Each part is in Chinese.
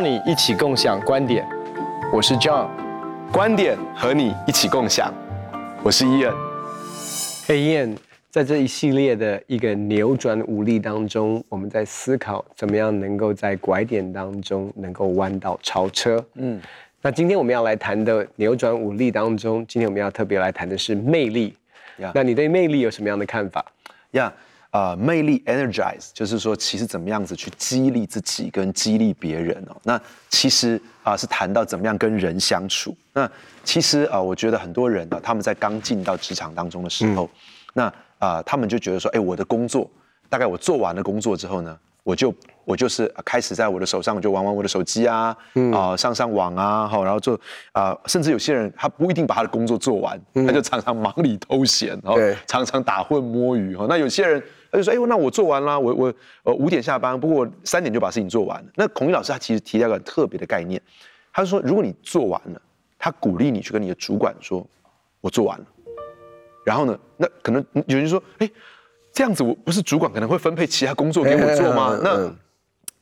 邀你一起共享观点，我是 John，观点和你一起共享，我是 Ian。嘿，Ian，在这一系列的一个扭转武力当中，我们在思考怎么样能够在拐点当中能够弯道超车。嗯，那今天我们要来谈的扭转武力当中，今天我们要特别来谈的是魅力。那你对魅力有什么样的看法？呀。Yeah. 呃，魅力 energize 就是说，其实怎么样子去激励自己跟激励别人哦。那其实啊、呃，是谈到怎么样跟人相处。那其实啊、呃，我觉得很多人呢，他们在刚进到职场当中的时候，嗯、那啊、呃，他们就觉得说，哎，我的工作，大概我做完了工作之后呢，我就我就是开始在我的手上，我就玩玩我的手机啊，啊、嗯呃，上上网啊，好，然后做啊、呃，甚至有些人他不一定把他的工作做完，嗯、他就常常忙里偷闲，然后常常打混摸鱼哈。那有些人。他就说：“哎，那我做完了，我我呃五点下班，不过三点就把事情做完了。”那孔毅老师他其实提到一个很特别的概念，他说：“如果你做完了，他鼓励你去跟你的主管说，我做完了。然后呢，那可能有人说：哎，这样子我不是主管可能会分配其他工作给我做吗？那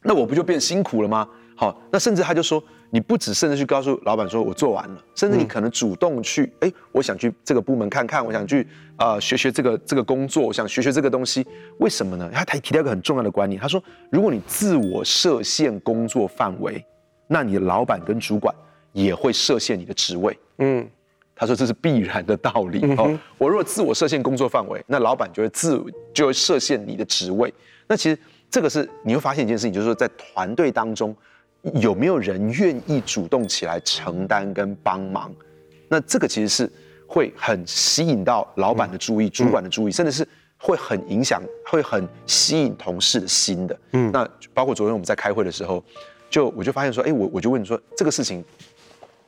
那我不就变辛苦了吗？好，那甚至他就说。”你不只甚至去告诉老板说我做完了，甚至你可能主动去，哎、嗯，我想去这个部门看看，我想去啊、呃、学学这个这个工作，我想学学这个东西，为什么呢？他他提到一个很重要的观念，他说，如果你自我设限工作范围，那你的老板跟主管也会设限你的职位。嗯，他说这是必然的道理。嗯、哦，我如果自我设限工作范围，那老板就会自就会设限你的职位。那其实这个是你会发现一件事情，就是说在团队当中。有没有人愿意主动起来承担跟帮忙？那这个其实是会很吸引到老板的注意、嗯、主管的注意，甚至是会很影响、会很吸引同事的心的。嗯，那包括昨天我们在开会的时候，就我就发现说，哎，我我就问你说，这个事情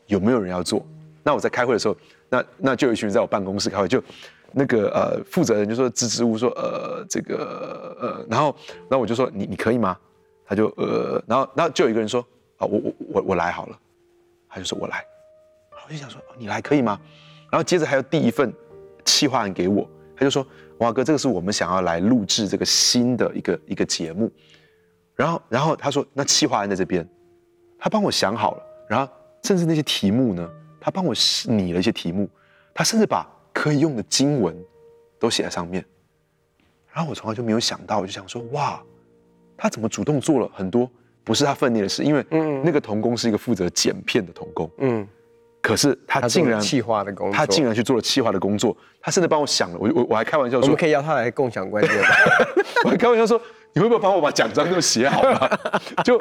有没有人要做？那我在开会的时候，那那就有一群人在我办公室开会，就那个呃负责人就说支支吾吾说，呃这个呃，然后然后我就说你你可以吗？他就呃，然后然后就有一个人说啊，我我我我来好了，他就说我来，我就想说你来可以吗？然后接着还有第一份企划案给我，他就说哇哥，这个是我们想要来录制这个新的一个一个节目，然后然后他说那企划案在这边，他帮我想好了，然后甚至那些题目呢，他帮我拟了一些题目，他甚至把可以用的经文都写在上面，然后我从来就没有想到，我就想说哇。他怎么主动做了很多不是他分内的事？因为那个童工是一个负责剪片的童工，嗯，可是他竟然企划的工作，他竟然去做了企划的工作，他甚至帮我想了，我我我还开玩笑说，我们可以邀他来共享观点，我还开玩笑说，你会不会帮我把奖章都写好了？就，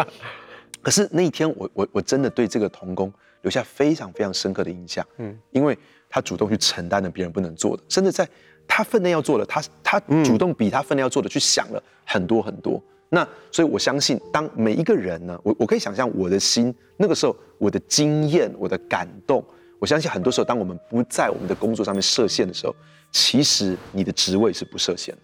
可是那一天我我我真的对这个童工留下非常非常深刻的印象，嗯，因为他主动去承担了别人不能做的，甚至在他分内要做的，他他主动比他分内要做的去想了很多很多。那所以，我相信，当每一个人呢，我我可以想象我的心那个时候，我的经验，我的感动，我相信很多时候，当我们不在我们的工作上面设限的时候，其实你的职位是不设限的。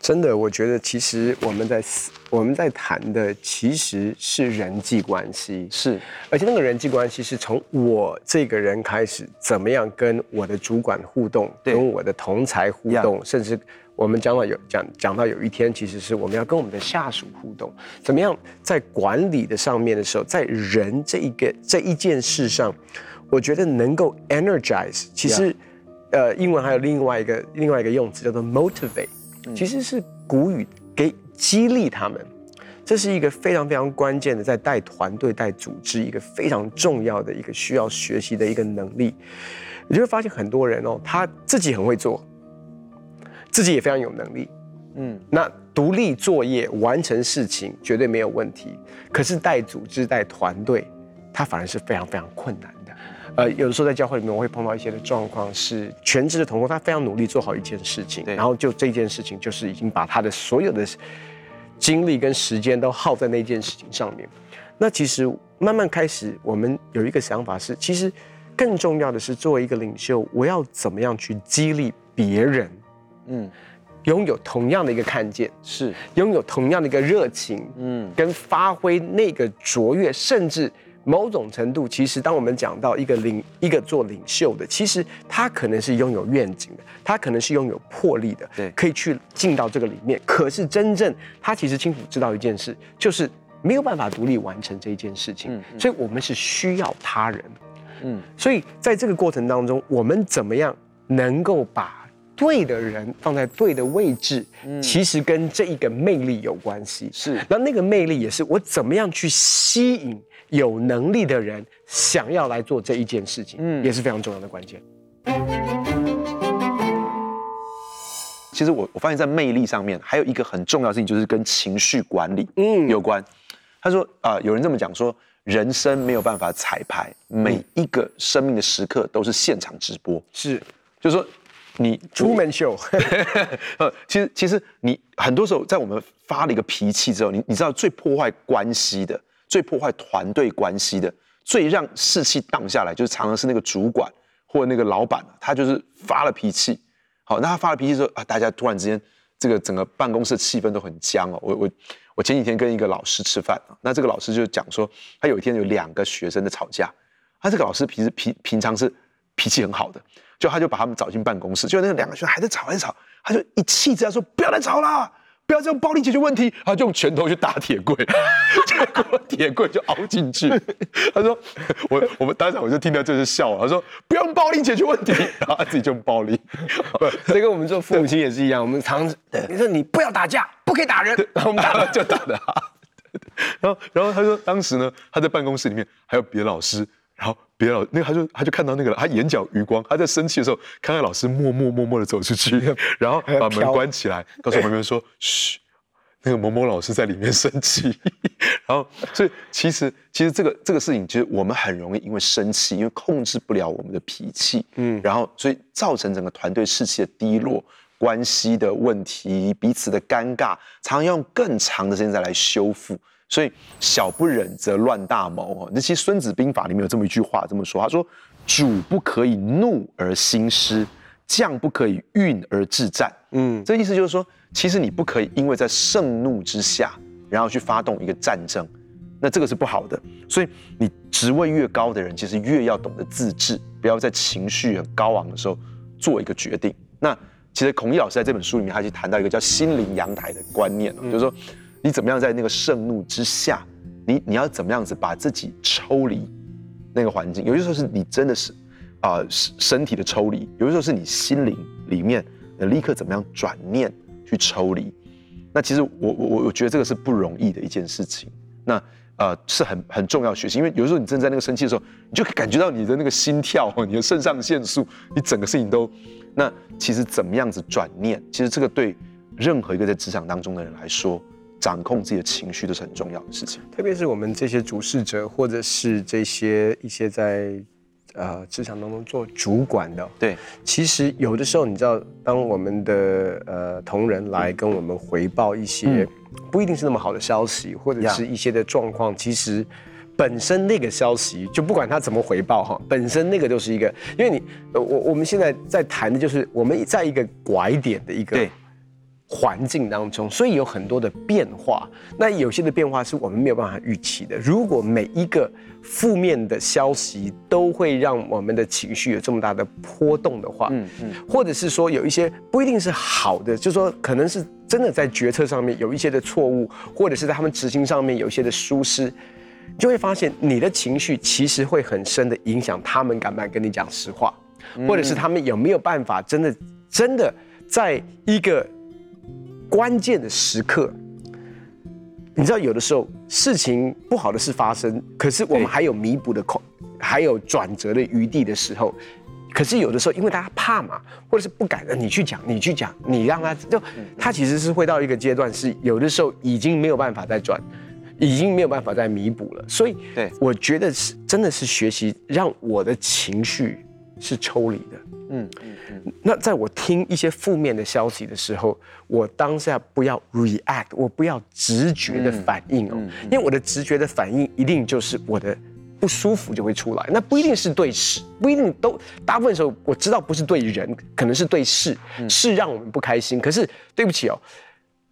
真的，我觉得其实我们在我们在谈的其实是人际关系，是，而且那个人际关系是从我这个人开始，怎么样跟我的主管互动，对跟我的同才互动，甚至。我们讲到有讲讲到有一天，其实是我们要跟我们的下属互动，怎么样在管理的上面的时候，在人这一个这一件事上，我觉得能够 energize，其实呃，英文还有另外一个另外一个用词叫做 motivate，其实是鼓舞给激励他们，这是一个非常非常关键的，在带团队带组织一个非常重要的一个需要学习的一个能力。你就会发现很多人哦，他自己很会做。自己也非常有能力，嗯，那独立作业完成事情绝对没有问题。可是带组织带团队，他反而是非常非常困难的。呃，有的时候在教会里面，我会碰到一些的状况是，全职的同工他非常努力做好一件事情，对然后就这件事情就是已经把他的所有的精力跟时间都耗在那件事情上面。那其实慢慢开始，我们有一个想法是，其实更重要的是作为一个领袖，我要怎么样去激励别人。嗯，拥有同样的一个看见，是拥有同样的一个热情，嗯，跟发挥那个卓越，甚至某种程度，其实当我们讲到一个领一个做领袖的，其实他可能是拥有愿景的，他可能是拥有魄力的，对，可以去进到这个里面。可是真正他其实清楚知道一件事，就是没有办法独立完成这一件事情，嗯嗯、所以我们是需要他人。嗯，所以在这个过程当中，我们怎么样能够把对的人放在对的位置？嗯，其实跟这一个魅力有关系。是，那那个魅力也是我怎么样去吸引有能力的人想要来做这一件事情，嗯，也是非常重要的关键。其实我我发现，在魅力上面还有一个很重要的事情，就是跟情绪管理嗯有关。他说啊、呃，有人这么讲说。人生没有办法彩排，每一个生命的时刻都是现场直播。是，就是说，你出门秀。呃，其实其实你很多时候在我们发了一个脾气之后，你你知道最破坏关系的、最破坏团队关系的、最让士气荡下来，就是常常是那个主管或者那个老板，他就是发了脾气。好，那他发了脾气之后啊，大家突然之间这个整个办公室的气氛都很僵哦。我我。我前几天跟一个老师吃饭啊，那这个老师就讲说，他有一天有两个学生在吵架，他这个老师平时平平常是脾气很好的，就他就把他们找进办公室，就那个两个学生还在吵还在吵，他就一气之下说不要再吵了。不要用暴力解决问题，他就用拳头去打铁柜，结果铁柜就凹进去。他说：“我我们当场我就听到这是笑了。”他说：“不用暴力解决问题。”然后他自己就用暴力。不，这跟我们做父母亲也是一样。我们常你说你不要打架，不可以打人，然后我们打了就打的。然后然后他说当时呢，他在办公室里面还有别的老师。然后别老那个他就他就看到那个了，他眼角余光，他在生气的时候，看到老师默默默默的走出去，然后把门关起来，告诉旁边人说：“嘘，那个某某老师在里面生气。”然后，所以其实其实这个这个事情，其实我们很容易因为生气，因为控制不了我们的脾气，嗯，然后所以造成整个团队士气的低落，关系的问题，彼此的尴尬，常用更长的时间再来修复。所以小不忍则乱大谋哦。那其实《孙子兵法》里面有这么一句话，这么说：他说，主不可以怒而兴师，将不可以运而致战。嗯，这意思就是说，其实你不可以因为在盛怒之下，然后去发动一个战争，那这个是不好的。所以你职位越高的人，其实越要懂得自制，不要在情绪很高昂的时候做一个决定。那其实孔毅老师在这本书里面，他就谈到一个叫“心灵阳台”的观念，就是说。你怎么样在那个盛怒之下，你你要怎么样子把自己抽离那个环境？有些时候是你真的是啊、呃、身体的抽离，有些时候是你心灵里面呃立刻怎么样转念去抽离。那其实我我我我觉得这个是不容易的一件事情。那呃是很很重要学习，因为有时候你正在那个生气的时候，你就感觉到你的那个心跳，你的肾上腺素，你整个事情都。那其实怎么样子转念？其实这个对任何一个在职场当中的人来说。掌控自己的情绪都是很重要的事情，特别是我们这些主事者，或者是这些一些在呃职场当中做主管的，对，其实有的时候你知道，当我们的呃同仁来跟我们回报一些不一定是那么好的消息，或者是一些的状况，其实本身那个消息就不管他怎么回报哈，本身那个就是一个，因为你我我们现在在谈的就是我们在一个拐点的一个。环境当中，所以有很多的变化。那有些的变化是我们没有办法预期的。如果每一个负面的消息都会让我们的情绪有这么大的波动的话，嗯嗯，或者是说有一些不一定是好的，就是说可能是真的在决策上面有一些的错误，或者是在他们执行上面有一些的疏失，就会发现你的情绪其实会很深的影响他们敢不敢跟你讲实话，或者是他们有没有办法真的真的在一个。关键的时刻，你知道，有的时候事情不好的事发生，可是我们还有弥补的空，还有转折的余地的时候，可是有的时候，因为大家怕嘛，或者是不敢，你去讲，你去讲，你让他就，他其实是会到一个阶段，是有的时候已经没有办法再转，已经没有办法再弥补了。所以，对，我觉得是真的是学习让我的情绪是抽离的。嗯嗯嗯，那在我听一些负面的消息的时候，我当下不要 react，我不要直觉的反应哦，因为我的直觉的反应一定就是我的不舒服就会出来，那不一定是对事，不一定都，大部分时候我知道不是对人，可能是对事，事让我们不开心，可是对不起哦，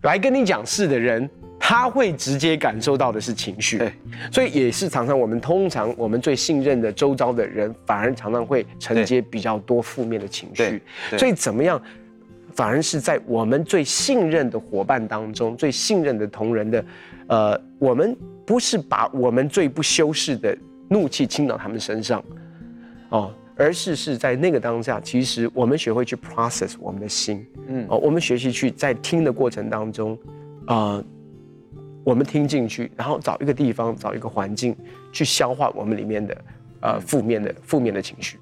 来跟你讲事的人。他会直接感受到的是情绪，对，所以也是常常我们通常我们最信任的周遭的人，反而常常会承接比较多负面的情绪。所以怎么样反而是在我们最信任的伙伴当中，最信任的同仁的，呃，我们不是把我们最不修饰的怒气倾到他们身上，哦，而是是在那个当下，其实我们学会去 process 我们的心，嗯，哦，我们学习去在听的过程当中，呃，我们听进去，然后找一个地方，找一个环境去消化我们里面的呃负面的负面的情绪。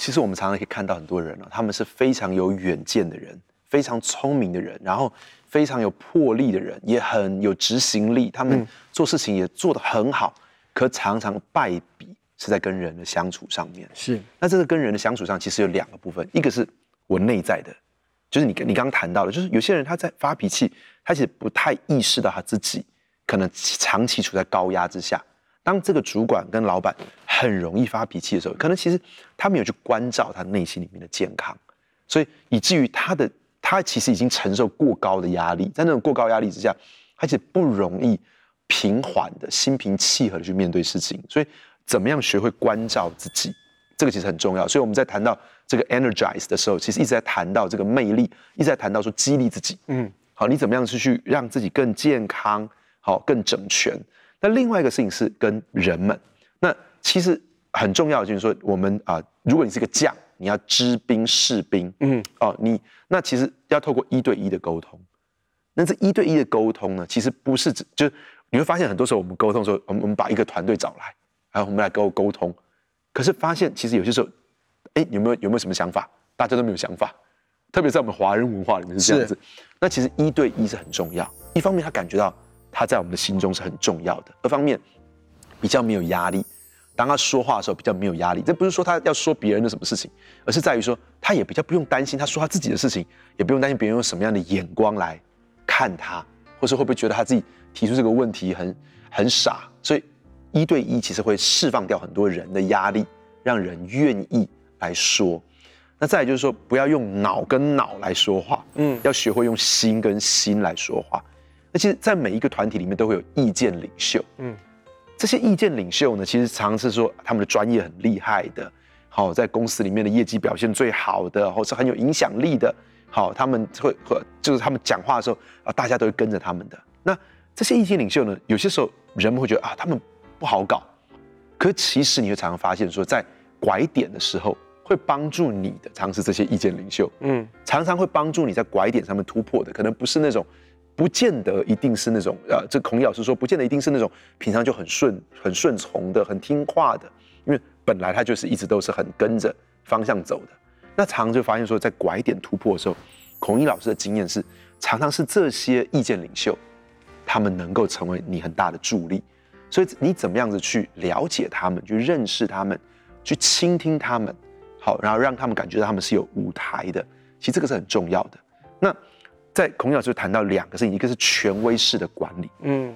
其实我们常常可以看到很多人啊，他们是非常有远见的人，非常聪明的人，然后非常有魄力的人，也很有执行力，他们做事情也做得很好，可常常败笔是在跟人的相处上面。是，那这个跟人的相处上，其实有两个部分，一个是我内在的，就是你你刚刚谈到的，就是有些人他在发脾气，他其实不太意识到他自己可能长期处在高压之下。当这个主管跟老板很容易发脾气的时候，可能其实他没有去关照他内心里面的健康，所以以至于他的他其实已经承受过高的压力，在那种过高压力之下，他其实不容易平缓的心平气和的去面对事情。所以怎么样学会关照自己，这个其实很重要。所以我们在谈到这个 energize 的时候，其实一直在谈到这个魅力，一直在谈到说激励自己。嗯，好，你怎么样去去让自己更健康，好，更整全。那另外一个事情是跟人们，那其实很重要的就是说，我们啊，如果你是个将，你要知兵士兵，嗯，哦，你那其实要透过一对一的沟通。那这一对一的沟通呢，其实不是指，就是你会发现很多时候我们沟通的时候，我们我们把一个团队找来，然后我们来沟沟通，可是发现其实有些时候，哎，有没有有没有什么想法？大家都没有想法，特别在我们华人文化里面是这样子。那其实一对一是很重要，一方面他感觉到。他在我们的心中是很重要的。二方面，比较没有压力。当他说话的时候，比较没有压力。这不是说他要说别人的什么事情，而是在于说，他也比较不用担心他说他自己的事情，也不用担心别人用什么样的眼光来看他，或是会不会觉得他自己提出这个问题很很傻。所以，一对一其实会释放掉很多人的压力，让人愿意来说。那再来就是说，不要用脑跟脑来说话，嗯，要学会用心跟心来说话。那其实，在每一个团体里面都会有意见领袖，嗯，这些意见领袖呢，其实常常是说他们的专业很厉害的，好，在公司里面的业绩表现最好的，或是很有影响力的，好，他们会和就是他们讲话的时候啊，大家都会跟着他们的。那这些意见领袖呢，有些时候人们会觉得啊，他们不好搞，可其实你会常常发现说，在拐点的时候会帮助你的，常常是这些意见领袖，嗯，常常会帮助你在拐点上面突破的，可能不是那种。不见得一定是那种，呃，这孔毅老师说，不见得一定是那种平常就很顺、很顺从的、很听话的，因为本来他就是一直都是很跟着方向走的。那常常就发现说，在拐点突破的时候，孔毅老师的经验是，常常是这些意见领袖，他们能够成为你很大的助力。所以你怎么样子去了解他们，去认识他们，去倾听他们，好，然后让他们感觉到他们是有舞台的。其实这个是很重要的。那。在孔老师谈到两个事情，一个是权威式的管理，嗯，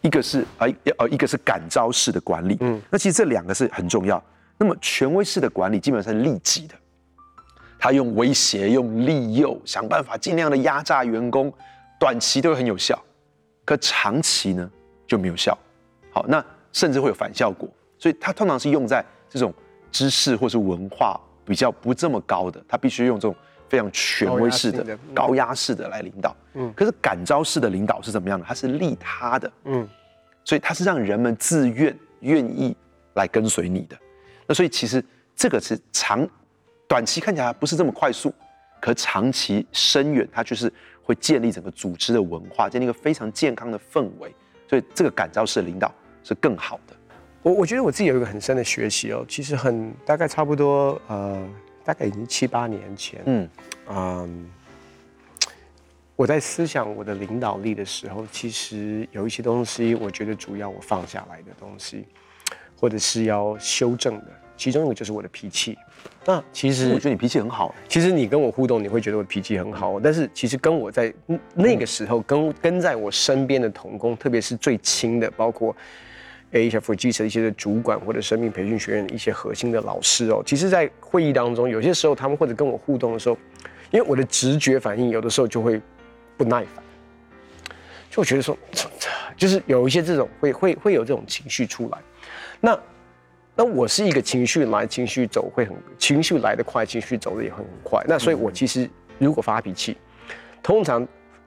一个是啊呃一个是感召式的管理，嗯，那其实这两个是很重要。那么权威式的管理基本上是利己的，他用威胁、用利诱，想办法尽量的压榨员工，短期都会很有效，可长期呢就没有效。好，那甚至会有反效果。所以它通常是用在这种知识或是文化比较不这么高的，他必须用这种。非常权威式的、高压式的来领导，嗯，可是感召式的领导是怎么样的？它是利他的，嗯，所以它是让人们自愿、愿意来跟随你的。那所以其实这个是长、短期看起来不是这么快速，可长期深远，它就是会建立整个组织的文化，建立一个非常健康的氛围。所以这个感召式的领导是更好的。我我觉得我自己有一个很深的学习哦，其实很大概差不多呃。大概已经七八年前，嗯嗯，我在思想我的领导力的时候，其实有一些东西，我觉得主要我放下来的东西，或者是要修正的，其中一个就是我的脾气。那其实我觉得你脾气很好。其实你跟我互动，你会觉得我脾气很好，但是其实跟我在那个时候跟跟在我身边的同工，特别是最亲的，包括。For Jesus 的一些的主管或者生命培训学院的一些核心的老师哦，其实，在会议当中，有些时候他们或者跟我互动的时候，因为我的直觉反应有的时候就会不耐烦，就觉得说，就是有一些这种会会会有这种情绪出来。那那我是一个情绪来情绪走会很情绪来得快，情绪走的也很快。那所以我其实如果发脾气，通常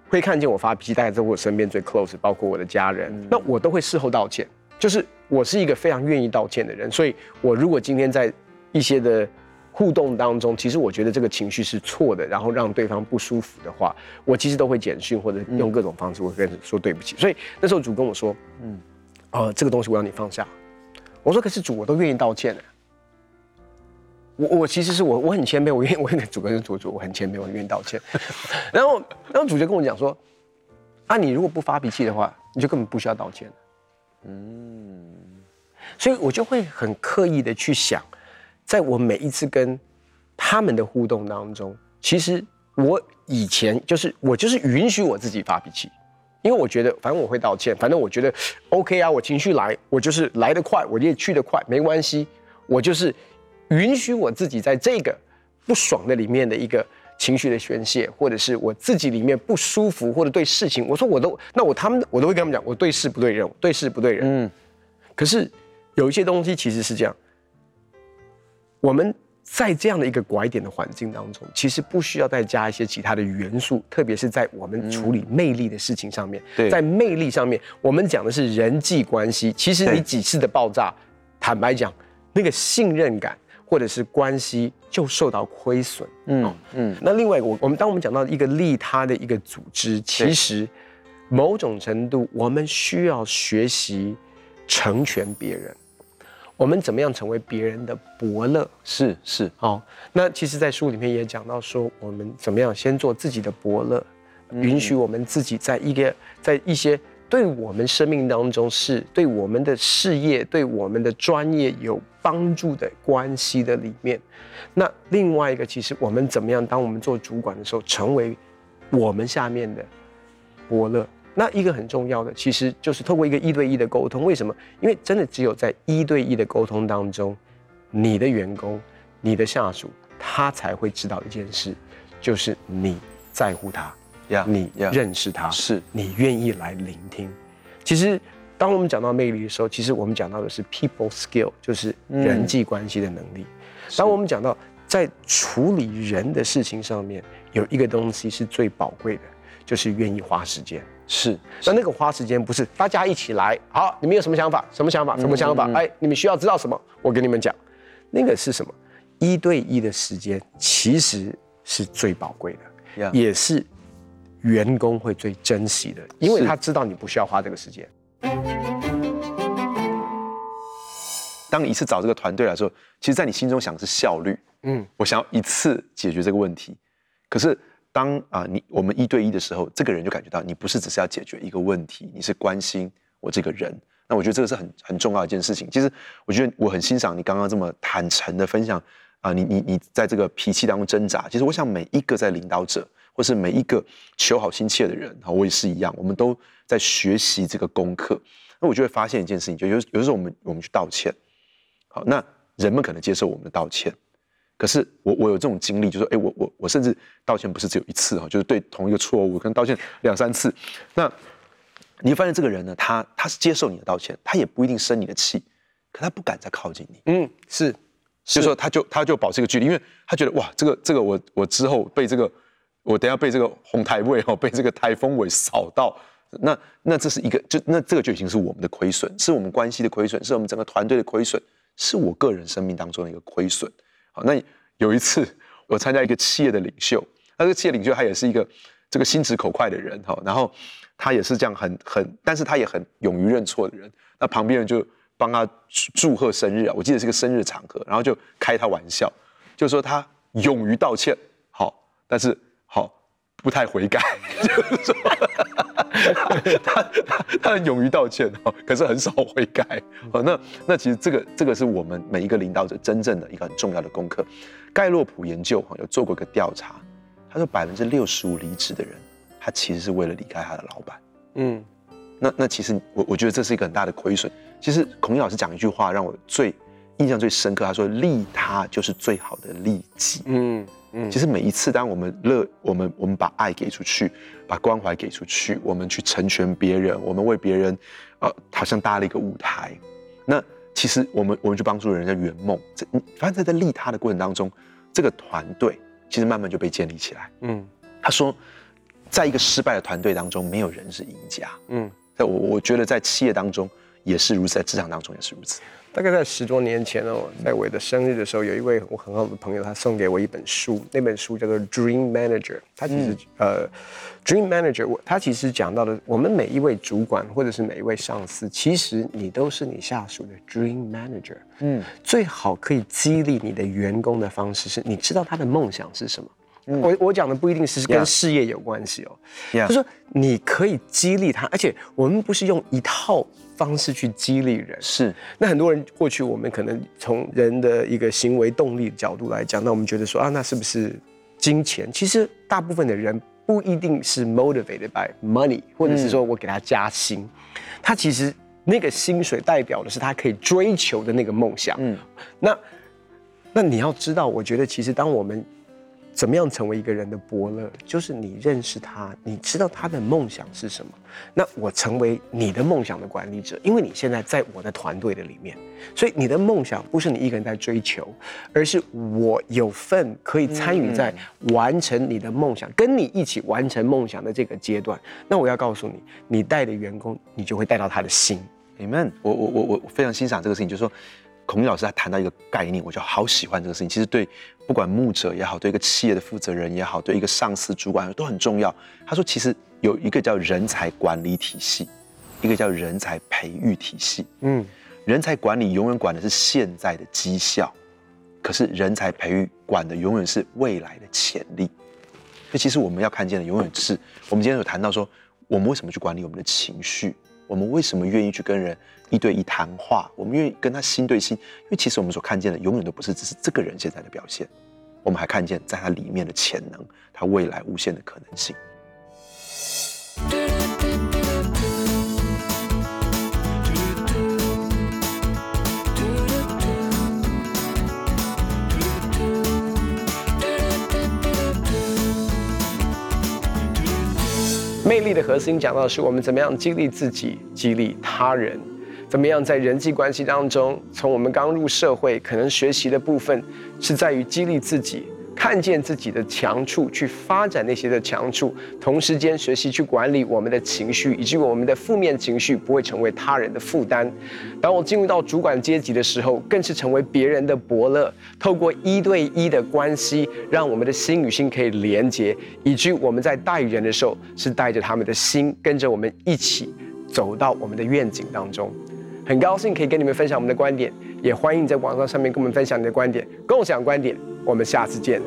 会看见我发脾气，大概在我身边最 close，包括我的家人，那我都会事后道歉。就是我是一个非常愿意道歉的人，所以我如果今天在一些的互动当中，其实我觉得这个情绪是错的，然后让对方不舒服的话，我其实都会简讯或者用各种方式，我跟他说对不起。所以那时候主跟我说，嗯，呃，这个东西我要你放下。我说可是主，我都愿意道歉的。我我其实是我我很谦卑，我愿意我跟主跟主主我很谦卑，我愿意道歉。然后然后主角跟我讲说，啊，你如果不发脾气的话，你就根本不需要道歉。嗯，所以我就会很刻意的去想，在我每一次跟他们的互动当中，其实我以前就是我就是允许我自己发脾气，因为我觉得反正我会道歉，反正我觉得 OK 啊，我情绪来，我就是来得快，我也去得快，没关系，我就是允许我自己在这个不爽的里面的一个。情绪的宣泄，或者是我自己里面不舒服，或者对事情，我说我都，那我他们我都会跟他们讲，我对事不对人，对事不对人。嗯，可是有一些东西其实是这样，我们在这样的一个拐点的环境当中，其实不需要再加一些其他的元素，特别是在我们处理魅力的事情上面。对，在魅力上面，我们讲的是人际关系。其实你几次的爆炸，坦白讲，那个信任感。或者是关系就受到亏损，嗯嗯。那另外，我我们当我们讲到一个利他的一个组织，其实某种程度我们需要学习成全别人。我们怎么样成为别人的伯乐？是是。好，那其实，在书里面也讲到说，我们怎么样先做自己的伯乐，允许我们自己在一个在一些。对我们生命当中是对我们的事业、对我们的专业有帮助的关系的里面，那另外一个，其实我们怎么样？当我们做主管的时候，成为我们下面的伯乐。那一个很重要的，其实就是透过一个一对一的沟通。为什么？因为真的只有在一对一的沟通当中，你的员工、你的下属，他才会知道一件事，就是你在乎他。Yeah, 你认识他，是你愿意来聆听。其实，当我们讲到魅力的时候，其实我们讲到的是 people skill，就是人际关系的能力。嗯、当我们讲到在处理人的事情上面，有一个东西是最宝贵的，就是愿意花时间。是，那那个花时间不是大家一起来，好，你们有什么想法？什么想法？什么想法？哎，你们需要知道什么？我跟你们讲，那个是什么？一对一的时间其实是最宝贵的.也是。员工会最珍惜的，因为他知道你不需要花这个时间。当你一次找这个团队来说，其实，在你心中想的是效率，嗯，我想要一次解决这个问题。可是当啊，你我们一对一的时候，这个人就感觉到你不是只是要解决一个问题，你是关心我这个人。那我觉得这个是很很重要一件事情。其实，我觉得我很欣赏你刚刚这么坦诚的分享啊，你你你在这个脾气当中挣扎。其实，我想每一个在领导者。或是每一个求好心切的人，哈，我也是一样，我们都在学习这个功课。那我就会发现一件事情，就有有的时候我们我们去道歉，好，那人们可能接受我们的道歉，可是我我有这种经历，就是说，哎，我我我甚至道歉不是只有一次哈，就是对同一个错误，可能道歉两三次。那你会发现这个人呢，他他是接受你的道歉，他也不一定生你的气，可他不敢再靠近你。嗯，是，所以说他就他就保持一个距离，因为他觉得哇，这个这个我我之后被这个。我等下被这个红台位哦，被这个台风尾扫到，那那这是一个，就那这个就已经是我们的亏损，是我们关系的亏损，是我们整个团队的亏损，是我个人生命当中的一个亏损。好，那有一次 我参加一个企业的领袖，那这个企业领袖他也是一个这个心直口快的人哈，然后他也是这样很很，但是他也很勇于认错的人。那旁边人就帮他祝贺生日啊，我记得是个生日场合，然后就开他玩笑，就说他勇于道歉，好，但是好。不太悔改，就是说 他他他很勇于道歉哦，可是很少悔改哦。那那其实这个这个是我们每一个领导者真正的一个很重要的功课。盖洛普研究哈有做过一个调查，他说百分之六十五离职的人，他其实是为了离开他的老板。嗯，那那其实我我觉得这是一个很大的亏损。其实孔毅老师讲一句话让我最印象最深刻，他说利他就是最好的利己。嗯。嗯，其实每一次当我们乐，我们我们把爱给出去，把关怀给出去，我们去成全别人，我们为别人，呃，好像搭了一个舞台。那其其实我们我们去帮助人家圆梦，这反正在在利他的过程当中，这个团队其实慢慢就被建立起来。嗯，他说，在一个失败的团队当中，没有人是赢家。嗯，在我我觉得在企业当中也是如此，在职场当中也是如此。大概在十多年前哦，在我的生日的时候，有一位我很好的朋友，他送给我一本书，那本书叫做《Dream Manager》。他其实、嗯、呃，《Dream Manager》我他其实讲到的，我们每一位主管或者是每一位上司，其实你都是你下属的 Dream Manager。嗯，最好可以激励你的员工的方式是，你知道他的梦想是什么。嗯、我我讲的不一定是跟事业有关系哦是说你可以激励他，而且我们不是用一套方式去激励人。是，那很多人过去我们可能从人的一个行为动力的角度来讲，那我们觉得说啊，那是不是金钱？其实大部分的人不一定是 motivated by money，或者是说我给他加薪，嗯、他其实那个薪水代表的是他可以追求的那个梦想。嗯，那那你要知道，我觉得其实当我们怎么样成为一个人的伯乐？就是你认识他，你知道他的梦想是什么。那我成为你的梦想的管理者，因为你现在在我的团队的里面，所以你的梦想不是你一个人在追求，而是我有份可以参与在完成你的梦想，跟你一起完成梦想的这个阶段。那我要告诉你，你带的员工，你就会带到他的心。Amen。我我我我非常欣赏这个事情，就是说。孔毅老师他谈到一个概念，我就好喜欢这个事情。其实对不管牧者也好，对一个企业的负责人也好，对一个上司主管都很重要。他说，其实有一个叫人才管理体系，一个叫人才培育体系。嗯，人才管理永远管的是现在的绩效，可是人才培育管的永远是未来的潜力。所以其实我们要看见的永远是我们今天有谈到说，我们为什么去管理我们的情绪。我们为什么愿意去跟人一对一谈话？我们愿意跟他心对心，因为其实我们所看见的永远都不是只是这个人现在的表现，我们还看见在他里面的潜能，他未来无限的可能性。的核心讲到的是我们怎么样激励自己，激励他人，怎么样在人际关系当中，从我们刚入社会，可能学习的部分是在于激励自己。看见自己的强处，去发展那些的强处，同时间学习去管理我们的情绪，以及我们的负面情绪不会成为他人的负担。当我进入到主管阶级的时候，更是成为别人的伯乐。透过一对一的关系，让我们的心与心可以连接，以及我们在带人的时候，是带着他们的心，跟着我们一起走到我们的愿景当中。很高兴可以跟你们分享我们的观点，也欢迎在网上上面跟我们分享你的观点，共享观点。我们下次见。